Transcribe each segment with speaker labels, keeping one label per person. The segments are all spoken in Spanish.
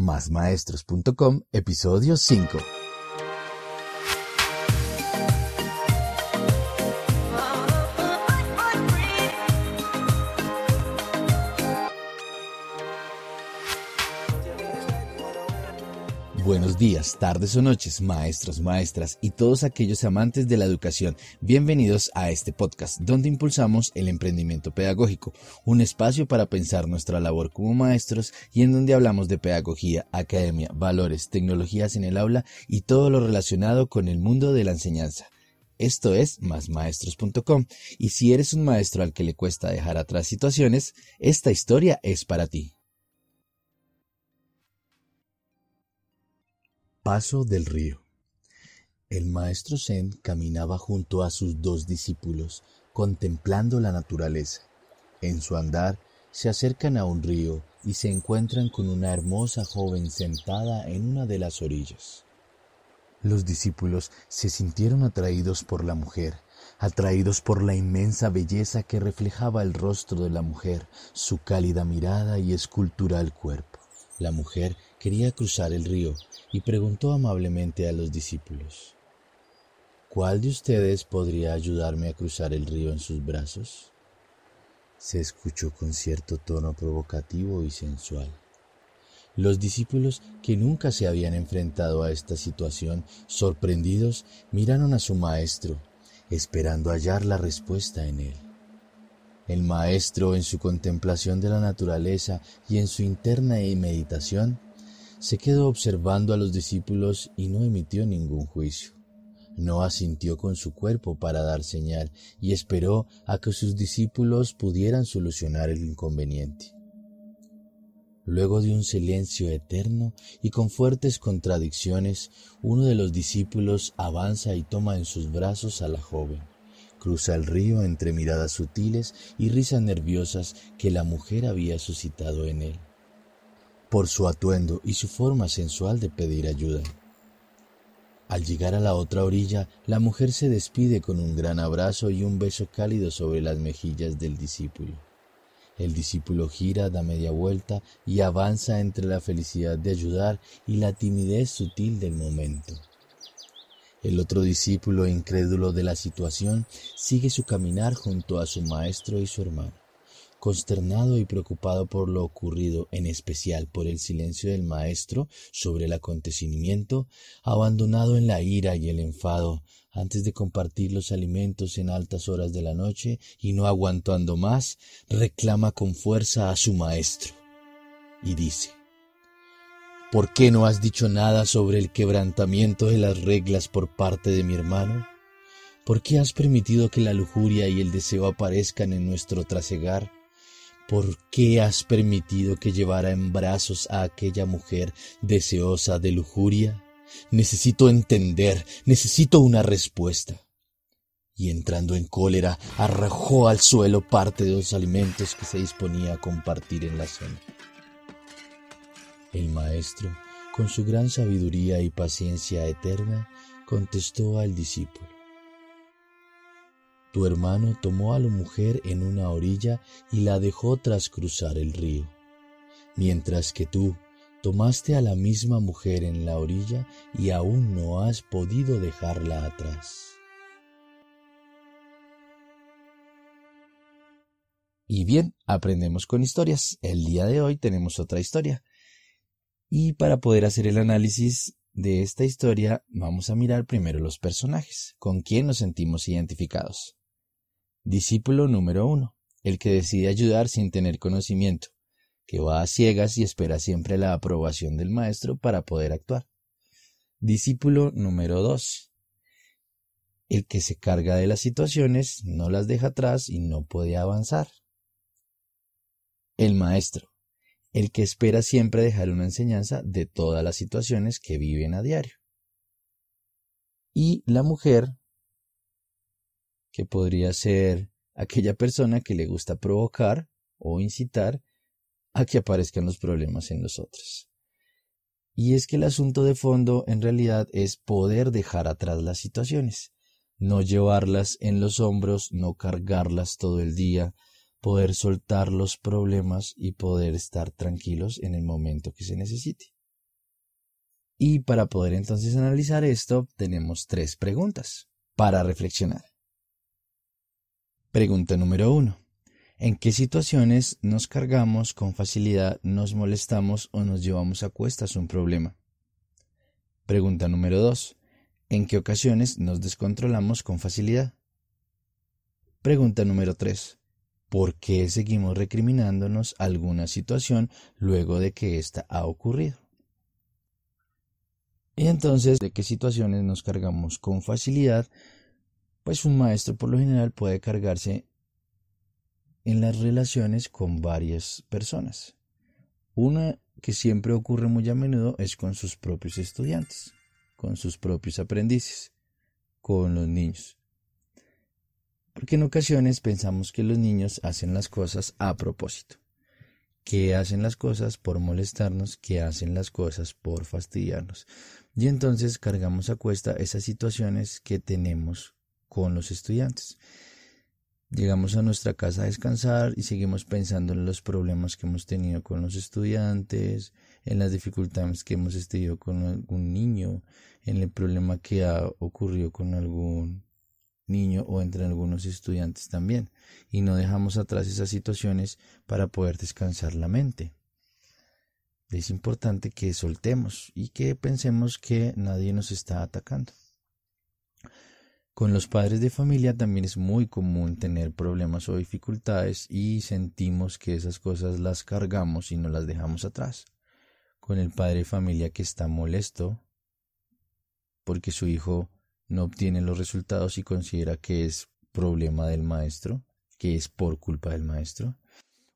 Speaker 1: másmaestros.com, episodio 5. Días, tardes o noches, maestros, maestras y todos aquellos amantes de la educación. Bienvenidos a este podcast donde impulsamos el emprendimiento pedagógico, un espacio para pensar nuestra labor como maestros y en donde hablamos de pedagogía, academia, valores, tecnologías en el aula y todo lo relacionado con el mundo de la enseñanza. Esto es másmaestros.com y si eres un maestro al que le cuesta dejar atrás situaciones, esta historia es para ti. Paso del río. El maestro Zen caminaba junto a sus dos discípulos, contemplando la naturaleza. En su andar se acercan a un río y se encuentran con una hermosa joven sentada en una de las orillas. Los discípulos se sintieron atraídos por la mujer, atraídos por la inmensa belleza que reflejaba el rostro de la mujer, su cálida mirada y escultural cuerpo. La mujer quería cruzar el río y preguntó amablemente a los discípulos, ¿Cuál de ustedes podría ayudarme a cruzar el río en sus brazos? Se escuchó con cierto tono provocativo y sensual. Los discípulos, que nunca se habían enfrentado a esta situación, sorprendidos, miraron a su maestro, esperando hallar la respuesta en él. El maestro, en su contemplación de la naturaleza y en su interna meditación, se quedó observando a los discípulos y no emitió ningún juicio. No asintió con su cuerpo para dar señal y esperó a que sus discípulos pudieran solucionar el inconveniente. Luego de un silencio eterno y con fuertes contradicciones, uno de los discípulos avanza y toma en sus brazos a la joven. Cruza el río entre miradas sutiles y risas nerviosas que la mujer había suscitado en él, por su atuendo y su forma sensual de pedir ayuda. Al llegar a la otra orilla, la mujer se despide con un gran abrazo y un beso cálido sobre las mejillas del discípulo. El discípulo gira, da media vuelta y avanza entre la felicidad de ayudar y la timidez sutil del momento. El otro discípulo, incrédulo de la situación, sigue su caminar junto a su maestro y su hermano. Consternado y preocupado por lo ocurrido, en especial por el silencio del maestro sobre el acontecimiento, abandonado en la ira y el enfado, antes de compartir los alimentos en altas horas de la noche y no aguantando más, reclama con fuerza a su maestro y dice ¿Por qué no has dicho nada sobre el quebrantamiento de las reglas por parte de mi hermano? ¿Por qué has permitido que la lujuria y el deseo aparezcan en nuestro trasegar? ¿Por qué has permitido que llevara en brazos a aquella mujer deseosa de lujuria? Necesito entender, necesito una respuesta. Y entrando en cólera, arrojó al suelo parte de los alimentos que se disponía a compartir en la cena. El maestro, con su gran sabiduría y paciencia eterna, contestó al discípulo. Tu hermano tomó a la mujer en una orilla y la dejó tras cruzar el río, mientras que tú tomaste a la misma mujer en la orilla y aún no has podido dejarla atrás. Y bien, aprendemos con historias. El día de hoy tenemos otra historia. Y para poder hacer el análisis de esta historia, vamos a mirar primero los personajes, con quién nos sentimos identificados. Discípulo número uno, el que decide ayudar sin tener conocimiento, que va a ciegas y espera siempre la aprobación del maestro para poder actuar. Discípulo número dos, el que se carga de las situaciones, no las deja atrás y no puede avanzar. El maestro, el que espera siempre dejar una enseñanza de todas las situaciones que viven a diario. Y la mujer, que podría ser aquella persona que le gusta provocar o incitar a que aparezcan los problemas en los otros. Y es que el asunto de fondo en realidad es poder dejar atrás las situaciones, no llevarlas en los hombros, no cargarlas todo el día, poder soltar los problemas y poder estar tranquilos en el momento que se necesite. Y para poder entonces analizar esto, tenemos tres preguntas para reflexionar. Pregunta número uno. ¿En qué situaciones nos cargamos con facilidad, nos molestamos o nos llevamos a cuestas un problema? Pregunta número dos. ¿En qué ocasiones nos descontrolamos con facilidad? Pregunta número tres. ¿Por qué seguimos recriminándonos alguna situación luego de que ésta ha ocurrido? Y entonces, ¿de qué situaciones nos cargamos con facilidad? Pues un maestro por lo general puede cargarse en las relaciones con varias personas. Una que siempre ocurre muy a menudo es con sus propios estudiantes, con sus propios aprendices, con los niños. Porque en ocasiones pensamos que los niños hacen las cosas a propósito, que hacen las cosas por molestarnos, que hacen las cosas por fastidiarnos. Y entonces cargamos a cuesta esas situaciones que tenemos con los estudiantes. Llegamos a nuestra casa a descansar y seguimos pensando en los problemas que hemos tenido con los estudiantes, en las dificultades que hemos tenido con algún niño, en el problema que ha ocurrido con algún niño o entre algunos estudiantes también. Y no dejamos atrás esas situaciones para poder descansar la mente. Es importante que soltemos y que pensemos que nadie nos está atacando. Con los padres de familia también es muy común tener problemas o dificultades y sentimos que esas cosas las cargamos y no las dejamos atrás. Con el padre de familia que está molesto porque su hijo no obtiene los resultados y considera que es problema del maestro, que es por culpa del maestro.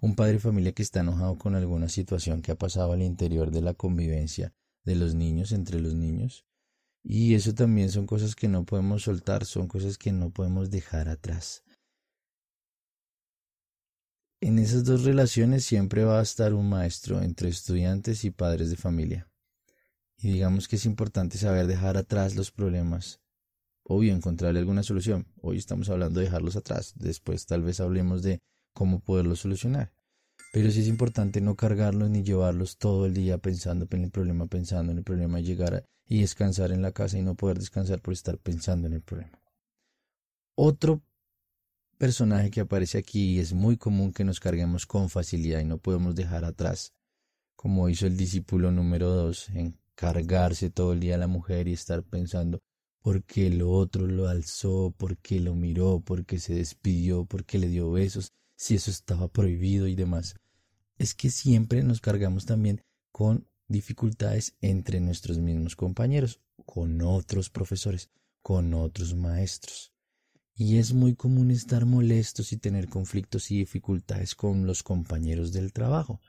Speaker 1: Un padre de familia que está enojado con alguna situación que ha pasado al interior de la convivencia de los niños, entre los niños. Y eso también son cosas que no podemos soltar, son cosas que no podemos dejar atrás. En esas dos relaciones siempre va a estar un maestro entre estudiantes y padres de familia. Y digamos que es importante saber dejar atrás los problemas obvio encontrarle alguna solución. Hoy estamos hablando de dejarlos atrás, después tal vez hablemos de cómo poderlos solucionar. Pero sí es importante no cargarlos ni llevarlos todo el día pensando en el problema, pensando en el problema, llegar y descansar en la casa y no poder descansar por estar pensando en el problema. Otro personaje que aparece aquí y es muy común que nos carguemos con facilidad y no podemos dejar atrás, como hizo el discípulo número dos, en cargarse todo el día a la mujer y estar pensando porque lo otro lo alzó, porque lo miró, porque se despidió, porque le dio besos, si eso estaba prohibido y demás. Es que siempre nos cargamos también con dificultades entre nuestros mismos compañeros, con otros profesores, con otros maestros. Y es muy común estar molestos y tener conflictos y dificultades con los compañeros del trabajo,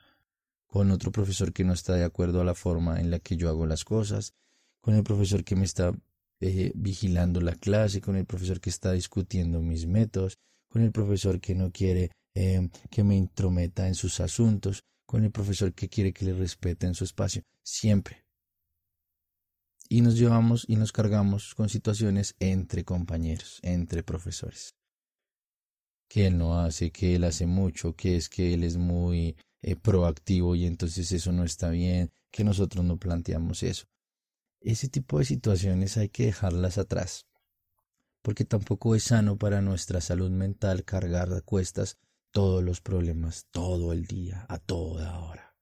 Speaker 1: con otro profesor que no está de acuerdo a la forma en la que yo hago las cosas, con el profesor que me está eh, vigilando la clase, con el profesor que está discutiendo mis métodos, con el profesor que no quiere eh, que me intrometa en sus asuntos, con el profesor que quiere que le respete en su espacio, siempre. Y nos llevamos y nos cargamos con situaciones entre compañeros, entre profesores. Que él no hace, que él hace mucho, que es que él es muy eh, proactivo y entonces eso no está bien, que nosotros no planteamos eso. Ese tipo de situaciones hay que dejarlas atrás, porque tampoco es sano para nuestra salud mental cargar cuestas todos los problemas todo el día, a toda hora.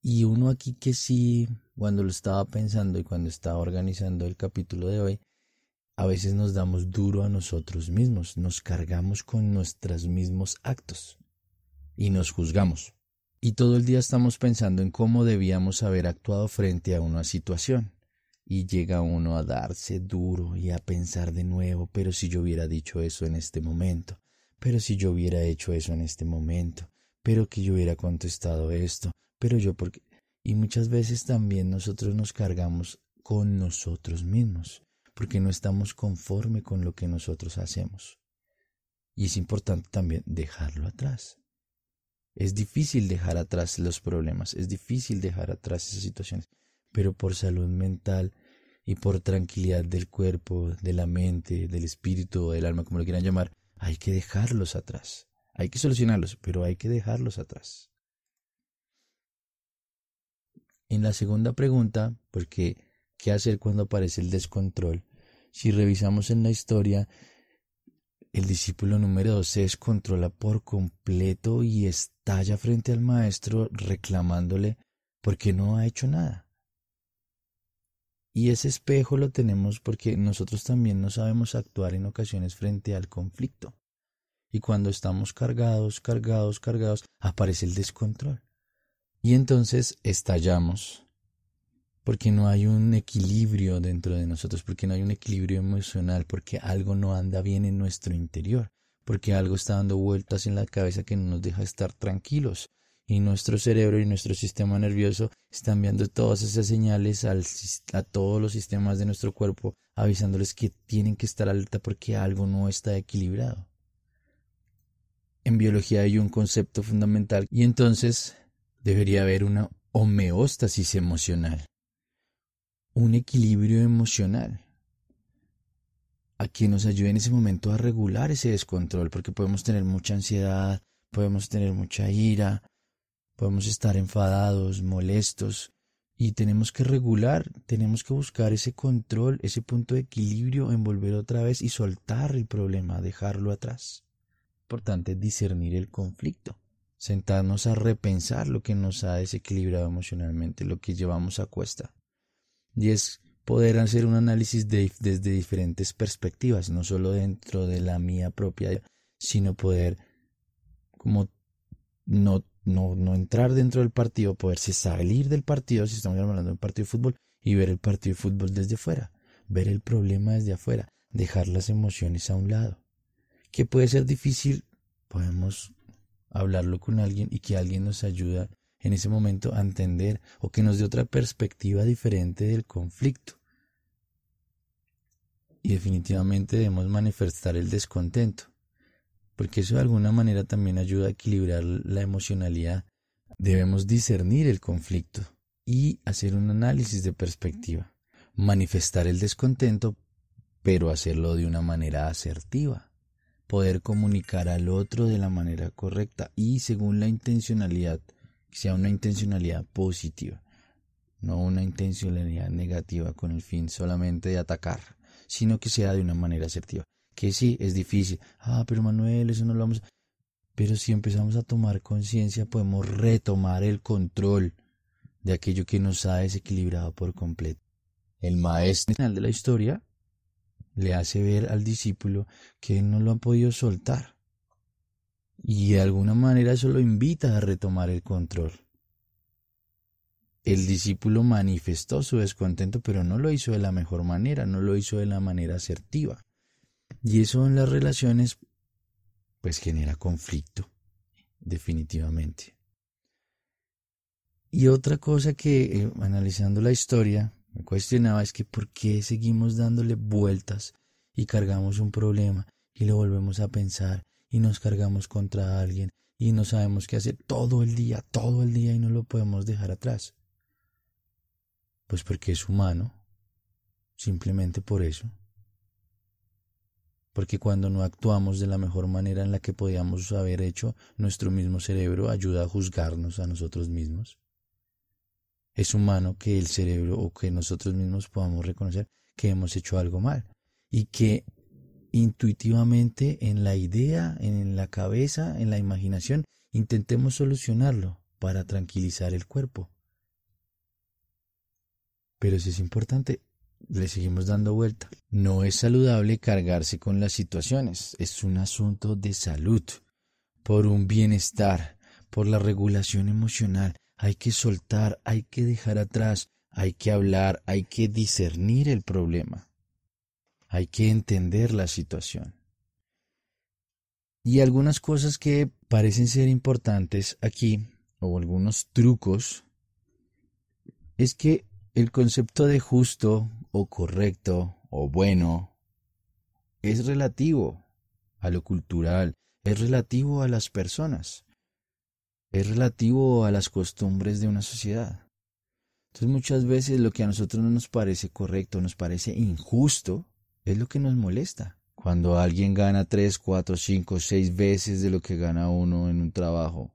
Speaker 1: Y uno aquí que sí, cuando lo estaba pensando y cuando estaba organizando el capítulo de hoy, a veces nos damos duro a nosotros mismos, nos cargamos con nuestros mismos actos y nos juzgamos y todo el día estamos pensando en cómo debíamos haber actuado frente a una situación. Y llega uno a darse duro y a pensar de nuevo, pero si yo hubiera dicho eso en este momento, pero si yo hubiera hecho eso en este momento, pero que yo hubiera contestado esto, pero yo porque... Y muchas veces también nosotros nos cargamos con nosotros mismos, porque no estamos conforme con lo que nosotros hacemos. Y es importante también dejarlo atrás. Es difícil dejar atrás los problemas, es difícil dejar atrás esas situaciones, pero por salud mental y por tranquilidad del cuerpo, de la mente, del espíritu del alma, como lo quieran llamar, hay que dejarlos atrás. Hay que solucionarlos, pero hay que dejarlos atrás. En la segunda pregunta, porque ¿qué hacer cuando aparece el descontrol? Si revisamos en la historia, el discípulo número dos se descontrola por completo y estalla frente al maestro reclamándole porque no ha hecho nada. Y ese espejo lo tenemos porque nosotros también no sabemos actuar en ocasiones frente al conflicto. Y cuando estamos cargados, cargados, cargados, aparece el descontrol. Y entonces estallamos porque no hay un equilibrio dentro de nosotros, porque no hay un equilibrio emocional, porque algo no anda bien en nuestro interior, porque algo está dando vueltas en la cabeza que no nos deja estar tranquilos. Y nuestro cerebro y nuestro sistema nervioso están enviando todas esas señales a todos los sistemas de nuestro cuerpo, avisándoles que tienen que estar alerta porque algo no está equilibrado. En biología hay un concepto fundamental y entonces debería haber una homeostasis emocional un equilibrio emocional a que nos ayude en ese momento a regular ese descontrol, porque podemos tener mucha ansiedad, podemos tener mucha ira, podemos estar enfadados, molestos, y tenemos que regular, tenemos que buscar ese control, ese punto de equilibrio, envolver otra vez y soltar el problema, dejarlo atrás. Importante discernir el conflicto, sentarnos a repensar lo que nos ha desequilibrado emocionalmente, lo que llevamos a cuesta y es poder hacer un análisis desde diferentes perspectivas, no solo dentro de la mía propia, sino poder como no, no, no entrar dentro del partido, poderse salir del partido, si estamos hablando de un partido de fútbol, y ver el partido de fútbol desde fuera, ver el problema desde afuera, dejar las emociones a un lado. Que puede ser difícil, podemos hablarlo con alguien y que alguien nos ayude en ese momento a entender o que nos dé otra perspectiva diferente del conflicto. Y definitivamente debemos manifestar el descontento, porque eso de alguna manera también ayuda a equilibrar la emocionalidad. Debemos discernir el conflicto y hacer un análisis de perspectiva. Manifestar el descontento, pero hacerlo de una manera asertiva. Poder comunicar al otro de la manera correcta y según la intencionalidad que sea una intencionalidad positiva, no una intencionalidad negativa con el fin solamente de atacar, sino que sea de una manera asertiva. Que sí, es difícil. Ah, pero Manuel, eso no lo vamos. Pero si empezamos a tomar conciencia, podemos retomar el control de aquello que nos ha desequilibrado por completo. El maestro final de la historia le hace ver al discípulo que no lo ha podido soltar y de alguna manera eso lo invita a retomar el control. El discípulo manifestó su descontento, pero no lo hizo de la mejor manera, no lo hizo de la manera asertiva. Y eso en las relaciones pues genera conflicto, definitivamente. Y otra cosa que, eh, analizando la historia, me cuestionaba es que por qué seguimos dándole vueltas y cargamos un problema y lo volvemos a pensar y nos cargamos contra alguien y no sabemos qué hacer todo el día, todo el día y no lo podemos dejar atrás. Pues porque es humano, simplemente por eso. Porque cuando no actuamos de la mejor manera en la que podíamos haber hecho, nuestro mismo cerebro ayuda a juzgarnos a nosotros mismos. Es humano que el cerebro o que nosotros mismos podamos reconocer que hemos hecho algo mal y que intuitivamente en la idea, en la cabeza, en la imaginación, intentemos solucionarlo para tranquilizar el cuerpo. Pero si es importante, le seguimos dando vuelta. No es saludable cargarse con las situaciones, es un asunto de salud, por un bienestar, por la regulación emocional. Hay que soltar, hay que dejar atrás, hay que hablar, hay que discernir el problema. Hay que entender la situación. Y algunas cosas que parecen ser importantes aquí, o algunos trucos, es que el concepto de justo o correcto o bueno es relativo a lo cultural, es relativo a las personas, es relativo a las costumbres de una sociedad. Entonces muchas veces lo que a nosotros no nos parece correcto, nos parece injusto, es lo que nos molesta. Cuando alguien gana tres, cuatro, cinco, seis veces de lo que gana uno en un trabajo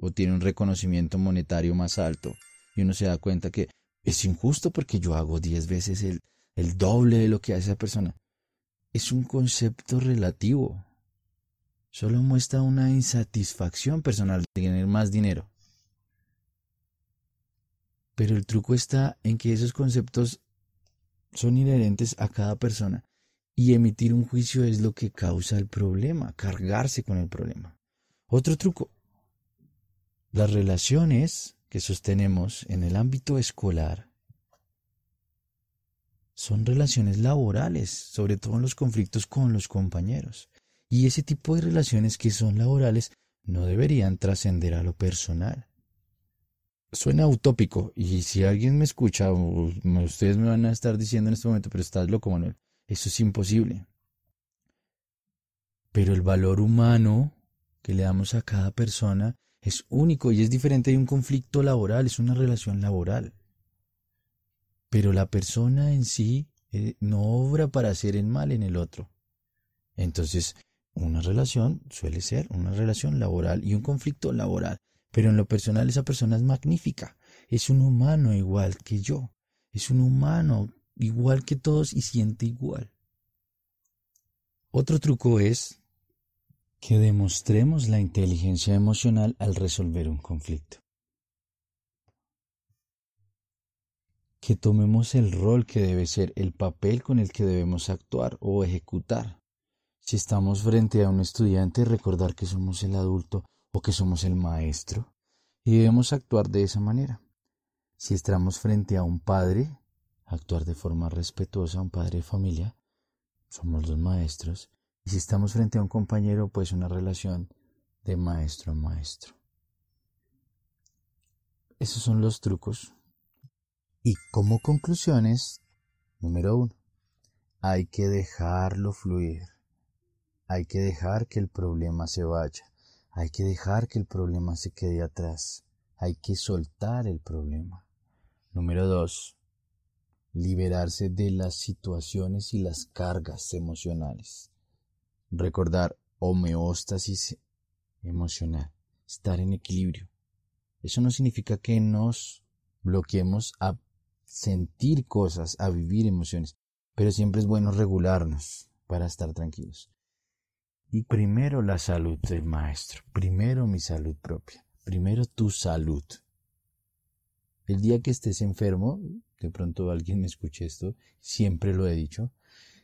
Speaker 1: o tiene un reconocimiento monetario más alto y uno se da cuenta que es injusto porque yo hago diez veces el, el doble de lo que hace esa persona. Es un concepto relativo. Solo muestra una insatisfacción personal de tener más dinero. Pero el truco está en que esos conceptos son inherentes a cada persona y emitir un juicio es lo que causa el problema, cargarse con el problema. Otro truco. Las relaciones que sostenemos en el ámbito escolar son relaciones laborales, sobre todo en los conflictos con los compañeros. Y ese tipo de relaciones que son laborales no deberían trascender a lo personal. Suena utópico, y si alguien me escucha, ustedes me van a estar diciendo en este momento, pero estás loco, Manuel. Eso es imposible. Pero el valor humano que le damos a cada persona es único y es diferente de un conflicto laboral, es una relación laboral. Pero la persona en sí eh, no obra para hacer el mal en el otro. Entonces, una relación suele ser una relación laboral y un conflicto laboral. Pero en lo personal esa persona es magnífica. Es un humano igual que yo. Es un humano igual que todos y siente igual. Otro truco es que demostremos la inteligencia emocional al resolver un conflicto. Que tomemos el rol que debe ser, el papel con el que debemos actuar o ejecutar. Si estamos frente a un estudiante, recordar que somos el adulto o que somos el maestro y debemos actuar de esa manera. Si estamos frente a un padre, actuar de forma respetuosa a un padre de familia, somos los maestros, y si estamos frente a un compañero, pues una relación de maestro a maestro. Esos son los trucos. Y como conclusiones, número uno, hay que dejarlo fluir. Hay que dejar que el problema se vaya. Hay que dejar que el problema se quede atrás. Hay que soltar el problema. Número dos, liberarse de las situaciones y las cargas emocionales. Recordar homeostasis emocional, estar en equilibrio. Eso no significa que nos bloqueemos a sentir cosas, a vivir emociones, pero siempre es bueno regularnos para estar tranquilos. Y primero la salud del maestro, primero mi salud propia, primero tu salud. El día que estés enfermo, de pronto alguien me escuche esto, siempre lo he dicho,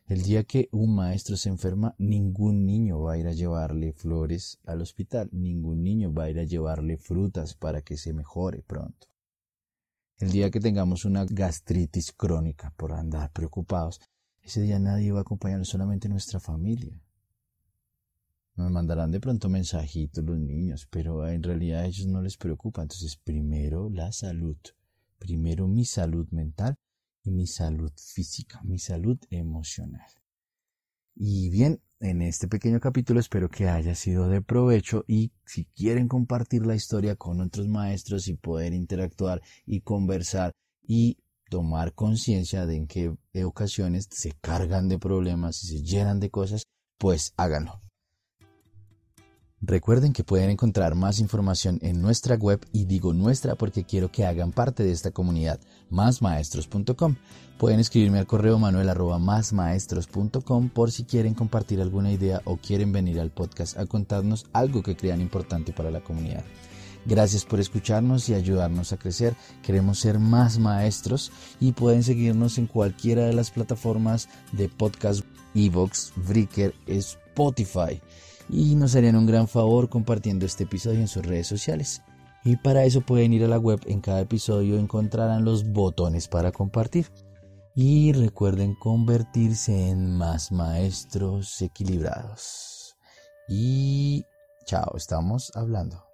Speaker 1: el día que un maestro se enferma, ningún niño va a ir a llevarle flores al hospital, ningún niño va a ir a llevarle frutas para que se mejore pronto. El día que tengamos una gastritis crónica por andar preocupados, ese día nadie va a acompañarnos, solamente nuestra familia. Nos mandarán de pronto mensajitos los niños, pero en realidad a ellos no les preocupa. Entonces, primero la salud, primero mi salud mental y mi salud física, mi salud emocional. Y bien, en este pequeño capítulo espero que haya sido de provecho y si quieren compartir la historia con otros maestros y poder interactuar y conversar y tomar conciencia de en qué ocasiones se cargan de problemas y se llenan de cosas, pues háganlo. Recuerden que pueden encontrar más información en nuestra web y digo nuestra porque quiero que hagan parte de esta comunidad, másmaestros.com. Pueden escribirme al correo manuel arroba másmaestros.com por si quieren compartir alguna idea o quieren venir al podcast a contarnos algo que crean importante para la comunidad. Gracias por escucharnos y ayudarnos a crecer. Queremos ser más maestros y pueden seguirnos en cualquiera de las plataformas de podcast, Evox, Breaker, Spotify y nos harían un gran favor compartiendo este episodio en sus redes sociales. Y para eso pueden ir a la web, en cada episodio encontrarán los botones para compartir. Y recuerden convertirse en más maestros equilibrados. Y chao, estamos hablando.